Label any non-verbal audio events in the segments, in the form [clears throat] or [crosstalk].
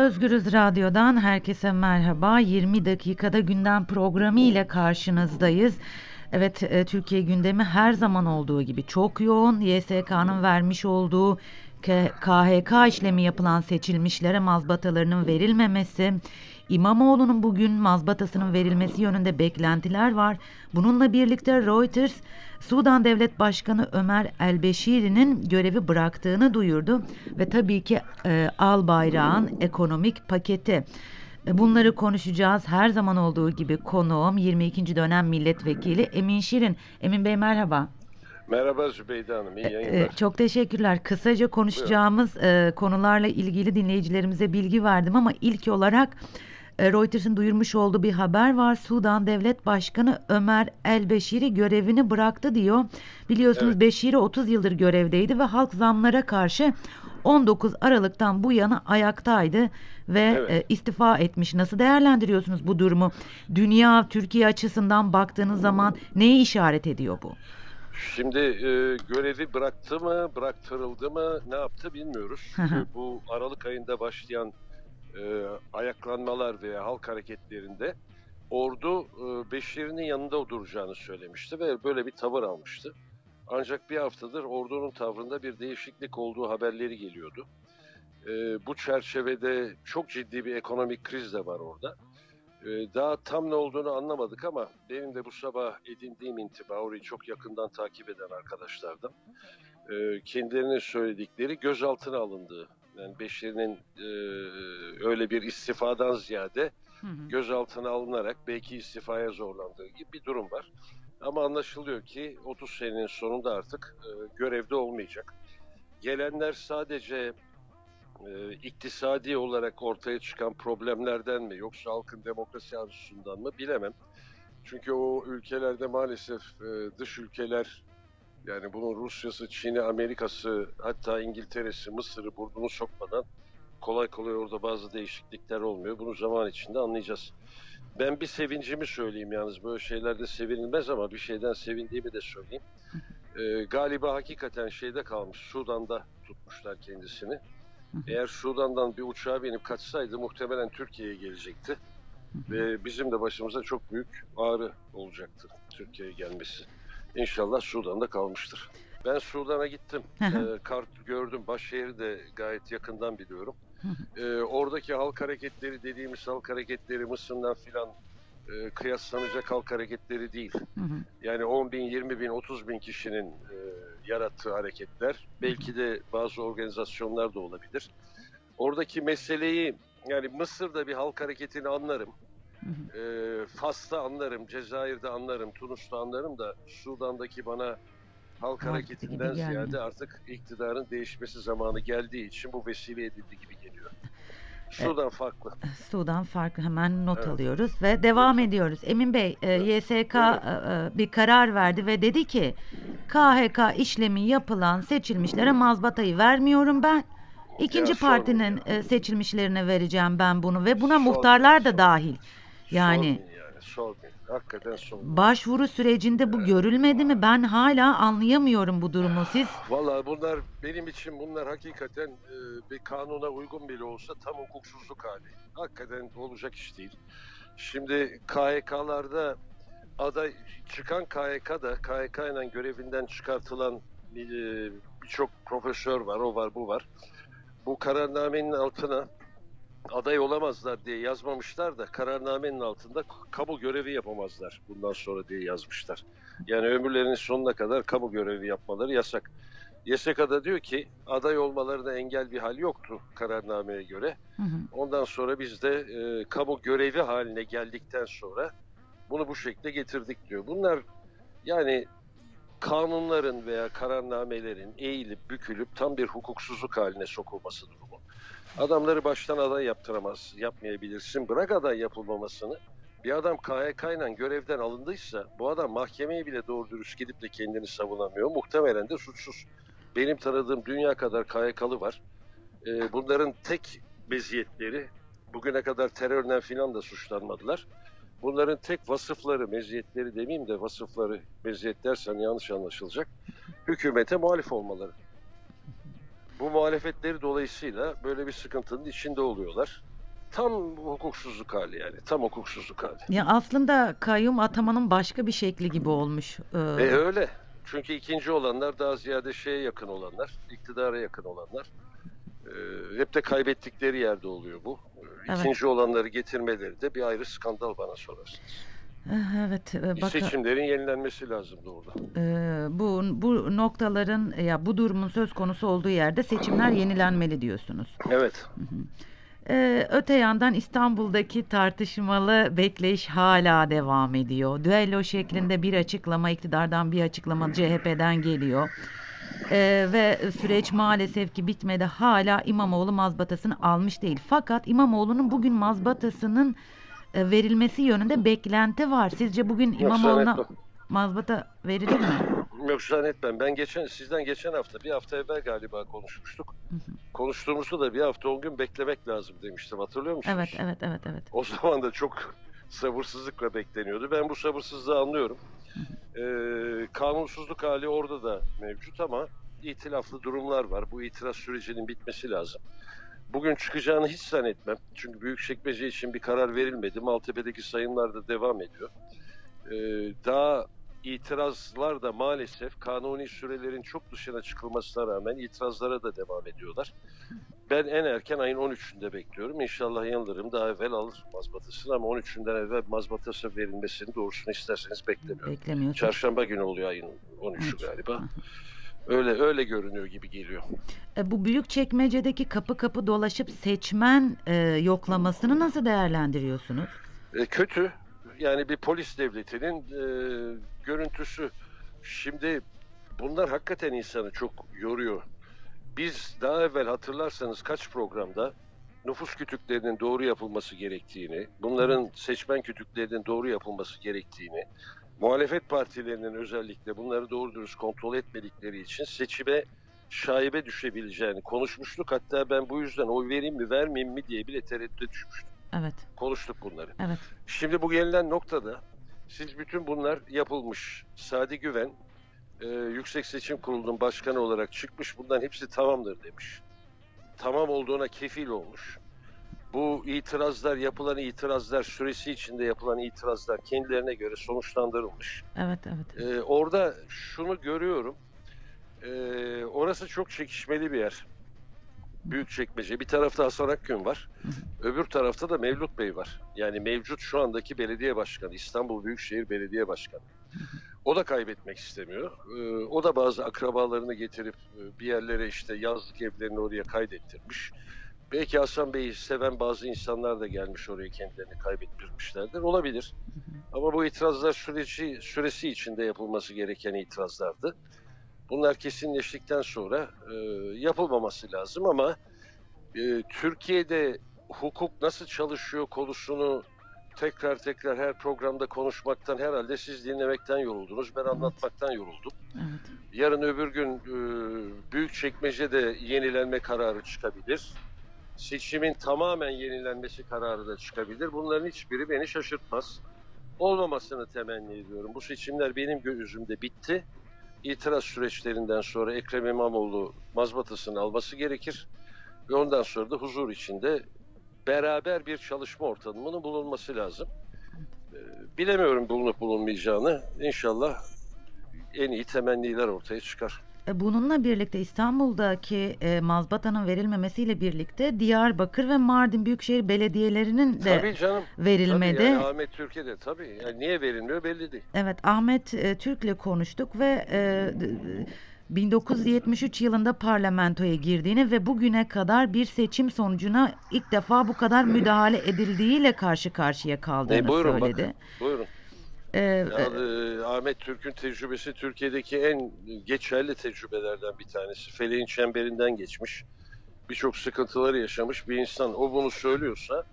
Özgürüz Radyo'dan herkese merhaba. 20 dakikada gündem programı ile karşınızdayız. Evet, e, Türkiye gündemi her zaman olduğu gibi çok yoğun. YSK'nın vermiş olduğu KHK işlemi yapılan seçilmişlere mazbatalarının verilmemesi, İmamoğlu'nun bugün mazbatasının verilmesi yönünde beklentiler var. Bununla birlikte Reuters, Sudan Devlet Başkanı Ömer El-Beşiri'nin görevi bıraktığını duyurdu ve tabii ki e, Al Bayrağın ekonomik paketi. E, Bunları konuşacağız. Her zaman olduğu gibi konuğum 22. dönem milletvekili Emin Şirin. Emin Bey merhaba. Merhaba Zübeyde Hanım, iyi E, yayınlar. Çok teşekkürler. Kısaca konuşacağımız e, konularla ilgili dinleyicilerimize bilgi verdim ama ilk olarak e, Reuters'ın duyurmuş olduğu bir haber var. Sudan Devlet Başkanı Ömer El-Beşiri görevini bıraktı diyor. Biliyorsunuz Evet. Beşiri 30 yıldır görevdeydi ve halk zamlara karşı 19 Aralık'tan bu yana ayaktaydı ve Evet. e, istifa etmiş. Nasıl değerlendiriyorsunuz bu durumu? Dünya, Türkiye açısından baktığınız zaman neyi işaret ediyor bu? Şimdi e, görevi bıraktı mı, bıraktırıldı mı, ne yaptı bilmiyoruz. Bu Aralık ayında başlayan e, ayaklanmalar veya halk hareketlerinde ordu e, Beşir'in yanında duracağını söylemişti ve böyle bir tavır almıştı. Ancak bir haftadır ordunun tavrında bir değişiklik olduğu haberleri geliyordu. E, bu çerçevede çok ciddi bir ekonomik kriz de var orada. Ee, Daha tam ne olduğunu anlamadık ama benim de bu sabah edindiğim intiba, orayı çok yakından takip eden arkadaşlardım. Ee, Kendilerinin söyledikleri gözaltına alındığı, yani Beşir'in e, öyle bir istifadan ziyade Hı hı. gözaltına alınarak belki istifaya zorlandığı gibi bir durum var. Ama anlaşılıyor ki 30 senenin sonunda artık e, görevde olmayacak. Gelenler sadece e, iktisadi olarak ortaya çıkan problemlerden mi yoksa halkın demokrasi arzusundan mı bilemem. Çünkü o ülkelerde maalesef e, dış ülkeler yani bunun Rusya'sı, Çin'i, Amerika'sı hatta İngiltere'si, Mısır'ı burnunu sokmadan kolay kolay orada bazı değişiklikler olmuyor. Bunu zaman içinde anlayacağız. Ben bir sevincimi söyleyeyim yalnız böyle şeylerde sevinilmez ama bir şeyden sevindiğimi de söyleyeyim. E, galiba hakikaten şeyde kalmış, Sudan'da tutmuşlar kendisini. Eğer Sudan'dan bir uçağa binip kaçsaydı muhtemelen Türkiye'ye gelecekti. Ve bizim de başımıza çok büyük ağrı olacaktı Türkiye'ye gelmesi. İnşallah Sudan'da kalmıştır. Ben Sudan'a gittim. Ee, kart gördüm. Başşehir'i de gayet yakından biliyorum. Ee, oradaki halk hareketleri dediğimiz halk hareketleri Mısır'dan filan e, kıyaslanacak halk hareketleri değil. Yani 10 bin, 20 bin, 30 bin kişinin e, yarattığı hareketler. Belki de bazı organizasyonlar da olabilir. Oradaki meseleyi yani Mısır'da bir halk hareketini anlarım. Hı E, Fas'ta anlarım, Cezayir'de anlarım, Tunus'ta anlarım da Sudan'daki bana halk hareketinden gelmiyor. ziyade artık iktidarın değişmesi zamanı geldiği için bu vesile edildi gibi geliyor. [laughs] Sudan farklı. Sudan farkı hemen not Evet. alıyoruz ve devam ediyoruz. Emin Bey, e, YSK Buyurun. e, bir karar verdi ve dedi ki KHK işlemi yapılan seçilmişlere mazbatayı vermiyorum ben. İkinci Ya partinin ya. e, seçilmişlerine vereceğim ben bunu ve buna Sormayın, muhtarlar da dahil. Yani Sormayın yani, sormayın. Hakikaten sormayın. başvuru sürecinde bu görülmedi mi? Ben hala anlayamıyorum bu durumu. Siz Vallahi bunlar benim için bunlar hakikaten e, bir kanuna uygun bile olsa tam hukuksuzluk hali. Hakikaten olacak iş değil. Şimdi KHK'larda aday çıkan KHK'da KHK ile görevinden çıkartılan e, birçok profesör var, o var, bu var. Bu kararnamenin altına aday olamazlar diye yazmamışlar da kararnamenin altında kamu görevi yapamazlar bundan sonra diye yazmışlar. Yani ömürlerinin sonuna kadar kamu görevi yapmaları yasak. YSK'da diyor ki aday olmalarına engel bir hal yoktu kararnameye göre. Hı hı. Ondan sonra biz de e, kamu görevi haline geldikten sonra bunu bu şekilde getirdik diyor. Bunlar yani kanunların veya kararnamelerin eğilip bükülüp tam bir hukuksuzluk haline sokulması durumu. Adamları baştan aday yaptıramaz, yapmayabilirsin. Bırak aday yapılmamasını. Bir adam KHK ile görevden alındıysa bu adam mahkemeye bile doğru dürüst gidip de kendini savunamıyor. Muhtemelen de suçsuz. Benim tanıdığım dünya kadar KHK'lı var. Ee, bunların tek meziyetleri bugüne kadar terörle filan da suçlanmadılar. Bunların tek vasıfları, meziyetleri demeyeyim de vasıfları, meziyet dersen yanlış anlaşılacak. Hükümete muhalif olmaları. Bu muhalefetleri dolayısıyla böyle bir sıkıntının içinde oluyorlar. tam hukuksuzluk hali yani. Tam hukuksuzluk hali. Ya aslında kayyum atamanın başka bir şekli gibi olmuş. Ee, E öyle. Çünkü ikinci olanlar daha ziyade şeye yakın olanlar, iktidara yakın olanlar. E, hep de kaybettikleri yerde oluyor bu. E, Evet. İkinci olanları getirmeleri de bir ayrı skandal bana sorarsınız. Evet, e, baka- Seçimlerin yenilenmesi lazımdı orada. e, bu bu noktaların ya bu durumun söz konusu olduğu yerde seçimler yenilenmeli diyorsunuz. Evet. Ee, öte yandan İstanbul'daki tartışmalı bekleyiş hala devam ediyor. Düello şeklinde bir açıklama iktidardan bir açıklama CHP'den geliyor. Ee, ve süreç maalesef ki bitmedi. Hala İmamoğlu mazbatasını almış değil. Fakat İmamoğlu'nun bugün mazbatasının e, verilmesi yönünde beklenti var. Sizce bugün Yok, İmamoğlu'na zannetmem. mazbata verilir mi? [clears throat] Yok zannetmem. Ben geçen sizden geçen hafta bir hafta evvel galiba konuşmuştuk. Konuştuğumuzda da bir hafta on gün beklemek lazım demiştim. Hatırlıyor musunuz? Evet, evet, evet, evet. O zaman da çok [laughs] sabırsızlıkla bekleniyordu. Ben bu sabırsızlığı anlıyorum. Ee, kanunsuzluk hali orada da mevcut ama itilaflı durumlar var. Bu itiraz sürecinin bitmesi lazım. Bugün çıkacağını hiç zannetmem. Çünkü Büyükçekmece için bir karar verilmedi. Maltepe'deki sayımlar da devam ediyor. Ee, daha itirazlar da maalesef kanuni sürelerin çok dışına çıkılmasına rağmen itirazlara da devam ediyorlar. Ben en erken ayın 13'ünde bekliyorum. İnşallah yanılırım. Daha evvel alır mazbatasını ama 13'ünden evvel mazbatası verilmesini doğrusunu isterseniz beklemiyorum. Beklemiyorsun. Çarşamba günü oluyor ayın 13'ü Üç. galiba. Öyle öyle görünüyor gibi geliyor. E, Bu büyük çekmecedeki kapı kapı dolaşıp seçmen e, yoklamasını nasıl değerlendiriyorsunuz? E, kötü. Yani bir polis devletinin e, görüntüsü. Şimdi bunlar hakikaten insanı çok yoruyor. Biz daha evvel hatırlarsanız kaç programda nüfus kütüklerinin doğru yapılması gerektiğini, bunların seçmen kütüklerinin doğru yapılması gerektiğini, muhalefet partilerinin özellikle bunları doğru dürüst kontrol etmedikleri için seçime şaibe düşebileceğini konuşmuştuk. Hatta ben bu yüzden oy vereyim mi vermeyeyim mi diye bile tereddüte düşmüştüm. Evet, Konuştuk bunları. evet. Şimdi bu gelinen noktada siz bütün bunlar yapılmış. Sadi Güven e, Yüksek Seçim Kurulu'nun başkanı olarak çıkmış. Bunların hepsi tamamdır demiş. Tamam olduğuna kefil olmuş. Bu itirazlar, yapılan itirazlar, süresi içinde yapılan itirazlar kendilerine göre sonuçlandırılmış. Evet, evet. Ee, orada şunu görüyorum. Ee, orası çok çekişmeli bir yer. Büyükçekmece. Bir tarafta Hasan Akgün var. Öbür tarafta da Mevlüt Bey var. Yani mevcut şu andaki belediye başkanı. İstanbul Büyükşehir Belediye Başkanı. O da kaybetmek istemiyor. Ee, o da bazı akrabalarını getirip e, bir yerlere işte yazlık evlerini oraya kaydettirmiş. Belki Hasan Bey'i seven bazı insanlar da gelmiş oraya kendilerini kaybettirmişlerdir. Olabilir. Ama bu itirazlar süreci süresi içinde yapılması gereken itirazlardı. Bunlar kesinleştikten sonra e, yapılmaması lazım ama e, Türkiye'de hukuk nasıl çalışıyor konusunu tekrar tekrar her programda konuşmaktan herhalde siz dinlemekten yoruldunuz. Ben anlatmaktan yoruldum. evet. Yarın öbür gün e, Büyükçekmece'de yenilenme kararı çıkabilir. Seçimin tamamen yenilenmesi kararı da çıkabilir. Bunların hiçbiri beni şaşırtmaz. Olmamasını temenni ediyorum. Bu seçimler benim gözümde bitti. İtiraz süreçlerinden sonra Ekrem İmamoğlu mazbatasını alması gerekir. Ve ondan sonra da huzur içinde beraber bir çalışma ortamının bulunması lazım. Ee, Bilemiyorum bulunup bulunmayacağını. İnşallah en iyi temenniler ortaya çıkar. E, Bununla birlikte İstanbul'daki e, mazbatanın verilmemesiyle birlikte Diyarbakır ve Mardin Büyükşehir Belediyelerinin de Tabii canım. verilmedi. Tabii yani Ahmet Türkiye'de tabii. Yani niye verilmiyor belli değil. Evet, Ahmet e, Türk'le konuştuk ve e, d- d- 1973 yılında parlamentoya girdiğini ve bugüne kadar bir seçim sonucuna ilk defa bu kadar müdahale edildiğiyle karşı karşıya kaldığını E, buyurun söyledi. bakın. Buyurun. E, Ya, e, e, Ahmet Türk'ün tecrübesi Türkiye'deki en geçerli tecrübelerden bir tanesi. Feleğin çemberinden geçmiş. Birçok sıkıntıları yaşamış bir insan. O bunu söylüyorsa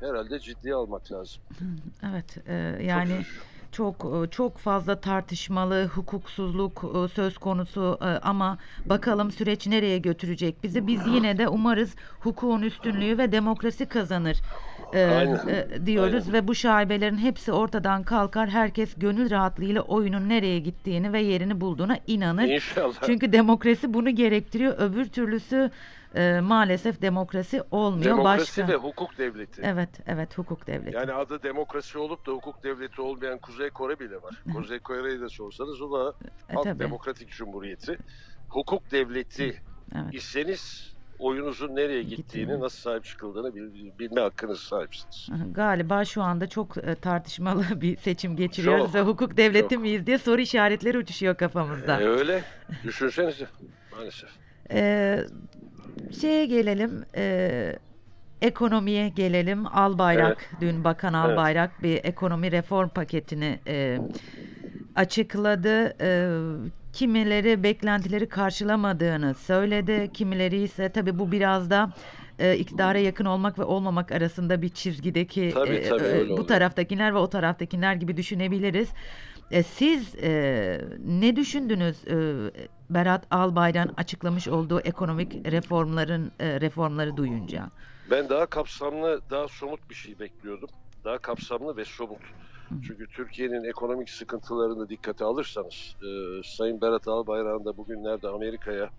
herhalde ciddiye almak lazım. [laughs] evet, e, Çok yani üzücü. çok e, çok fazla tartışmalı hukuksuzluk söz konusu ama bakalım süreç nereye götürecek bizi. Biz yine de umarız hukukun üstünlüğü ve demokrasi kazanır e, Aynen. e, diyoruz Aynen. ve bu şaibelerin hepsi ortadan kalkar. Herkes gönül rahatlığıyla oyunun nereye gittiğini ve yerini bulduğuna inanır. İnşallah. Çünkü demokrasi bunu gerektiriyor. Öbür türlüsü e, maalesef demokrasi olmuyor. Demokrasi Başka. ve hukuk devleti. Evet, evet hukuk devleti. Yani adı demokrasi olup da hukuk devleti olmayan Kuzey Kore bile var. Kuzey Kore'yi de sorsanız o da E, Halk tabii. Demokratik Cumhuriyeti. Hukuk devleti Evet. iseniz oyunuzun nereye Gittiğini. nasıl sahip çıkıldığını bil- bilme hakkınız sahipsiniz. Galiba şu anda çok e, tartışmalı [laughs] bir seçim geçiriyoruz Çok, hukuk devleti çok. miyiz diye soru işaretleri uçuşuyor kafamızda. E, öyle. Düşünsenize. Maalesef. Ee, şeye gelelim, e, ekonomiye gelelim. Albayrak, dün Bakan Evet. Albayrak bir ekonomi reform paketini e, açıkladı. E, kimileri beklentileri karşılamadığını söyledi, kimileri ise tabii bu biraz da e, iktidara yakın olmak ve olmamak arasında bir çizgideki Tabii, e, tabii, e, öyle bu taraftakiler ve o taraftakiler gibi düşünebiliriz. E, siz e, ne düşündünüz e, Berat Albayrak'ın açıklamış olduğu ekonomik reformların e, reformları duyunca? Ben daha kapsamlı, daha somut bir şey bekliyordum. Daha kapsamlı ve somut. Çünkü Türkiye'nin ekonomik sıkıntılarını dikkate alırsanız, e, Sayın Berat Albayrak'ın da bugünlerde Amerika'ya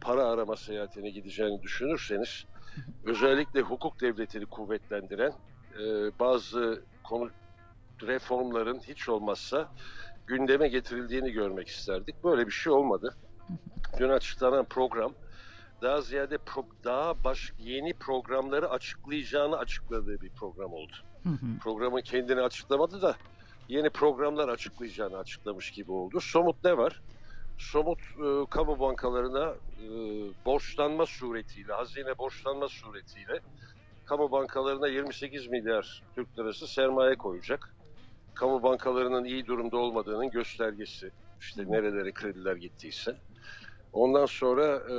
para arama seyahatine gideceğini düşünürseniz, özellikle hukuk devletini kuvvetlendiren e, bazı konu reformların hiç olmazsa gündeme getirildiğini görmek isterdik. Böyle bir şey olmadı. Dün açıklanan program daha ziyade pro- daha baş yeni programları açıklayacağını açıkladığı bir program oldu. Programın kendini açıklamadı da yeni programlar açıklayacağını açıklamış gibi oldu. Somut ne var? Somut e, kamu bankalarına e, borçlanma suretiyle, hazine borçlanma suretiyle kamu bankalarına 28 milyar Türk lirası sermaye koyacak. Kamu bankalarının iyi durumda olmadığının göstergesi. İşte nerelere krediler gittiyse. Ondan sonra e,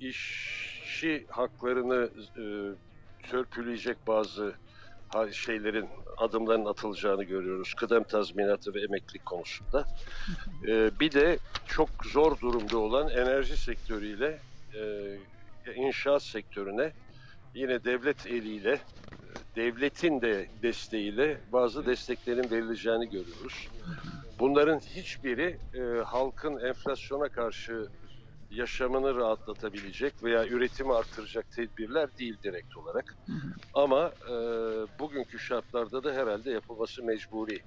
işçi haklarını e, törpüleyecek bazı şeylerin adımların atılacağını görüyoruz. Kıdem tazminatı ve emeklilik konusunda. E, bir de çok zor durumda olan enerji sektörüyle e, inşaat sektörüne yine devlet eliyle devletin de desteğiyle bazı desteklerin verileceğini görüyoruz. Bunların hiçbiri e, halkın enflasyona karşı yaşamını rahatlatabilecek veya üretimi artıracak tedbirler değil direkt olarak. Ama e, bugünkü şartlarda da herhalde yapılması mecburi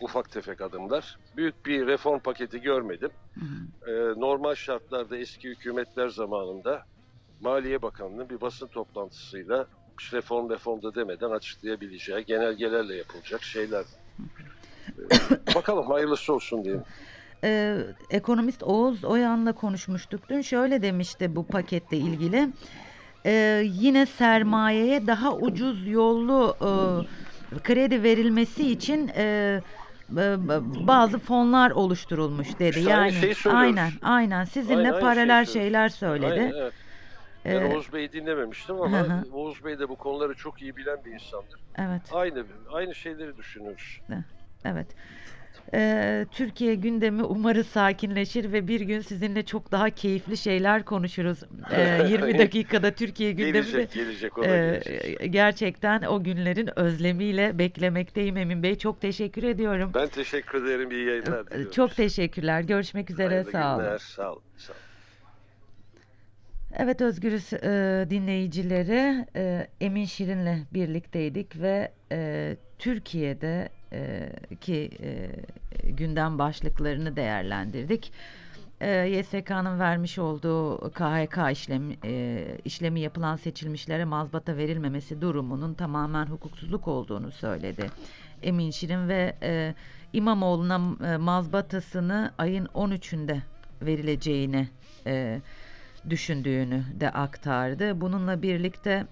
ufak tefek adımlar. Büyük bir reform paketi görmedim. Hı hı. E, normal şartlarda eski hükümetler zamanında Maliye Bakanı'nın bir basın toplantısıyla "Biz reform reformda demeden açıklayabileceği genelgelerle yapılacak şeyler. E, bakalım hayırlısı olsun diyelim. Ee, ekonomist Oğuz Oyan'la konuşmuştuk dün. Şöyle demişti bu paketle ilgili. Ee, yine sermayeye daha ucuz yollu e, kredi verilmesi için e, e, bazı fonlar oluşturulmuş dedi. İşte yani söylüyoruz. aynen aynen sizinle aynı paralel söylüyoruz. şeyler söyledi. Aynen, evet. Ben Ee, Oğuz Bey'i dinlememiştim ama hı. Oğuz Bey de bu konuları çok iyi bilen bir insandır. evet. Aynı aynı şeyleri düşünüyoruz. Evet. Ee, Türkiye gündemi umarız sakinleşir ve bir gün sizinle çok daha keyifli şeyler konuşuruz. Ee, [laughs] 20 dakikada Türkiye gündemi de Gelecek, gelecek Ee, gelecek. gerçekten o günlerin özlemiyle beklemekteyim Emin Bey. Çok teşekkür ediyorum. Ben teşekkür ederim. İyi yayınlar diliyorum. Çok teşekkürler. Görüşmek üzere. Hayırlı Sağ olun. günler, Sağ olun. Sağ olun. Evet Özgürüz e, dinleyicileri e, Emin Şirin'le birlikteydik ve e, Türkiye'de e, ki e, gündem başlıklarını değerlendirdik. E, YSK'nın vermiş olduğu KHK işlemi, e, işlemi yapılan seçilmişlere mazbata verilmemesi durumunun tamamen hukuksuzluk olduğunu söyledi. Emin Şirin ve e, İmamoğlu'na e, mazbatasını ayın 13'ünde verileceğini e, düşündüğünü de aktardı. Bununla birlikte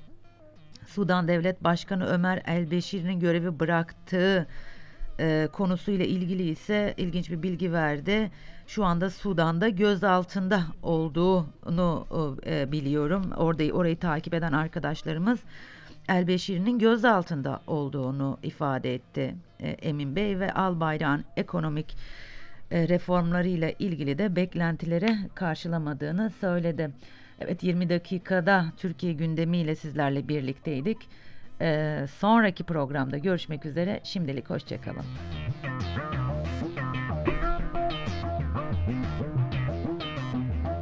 Sudan Devlet Başkanı Ömer El-Beşir'in görevi bıraktığı e, konusuyla ilgili ise ilginç bir bilgi verdi. Şu anda Sudan'da gözaltında olduğunu e, biliyorum. Orayı, orayı takip eden arkadaşlarımız El-Beşir'in gözaltında olduğunu ifade etti e, Emin Bey ve Albayrak'ın ekonomik e, reformlarıyla ilgili de beklentilere karşılamadığını söyledi. Evet 20 dakikada Türkiye gündemiyle sizlerle birlikteydik. E, sonraki programda görüşmek üzere. Şimdilik hoşçakalın.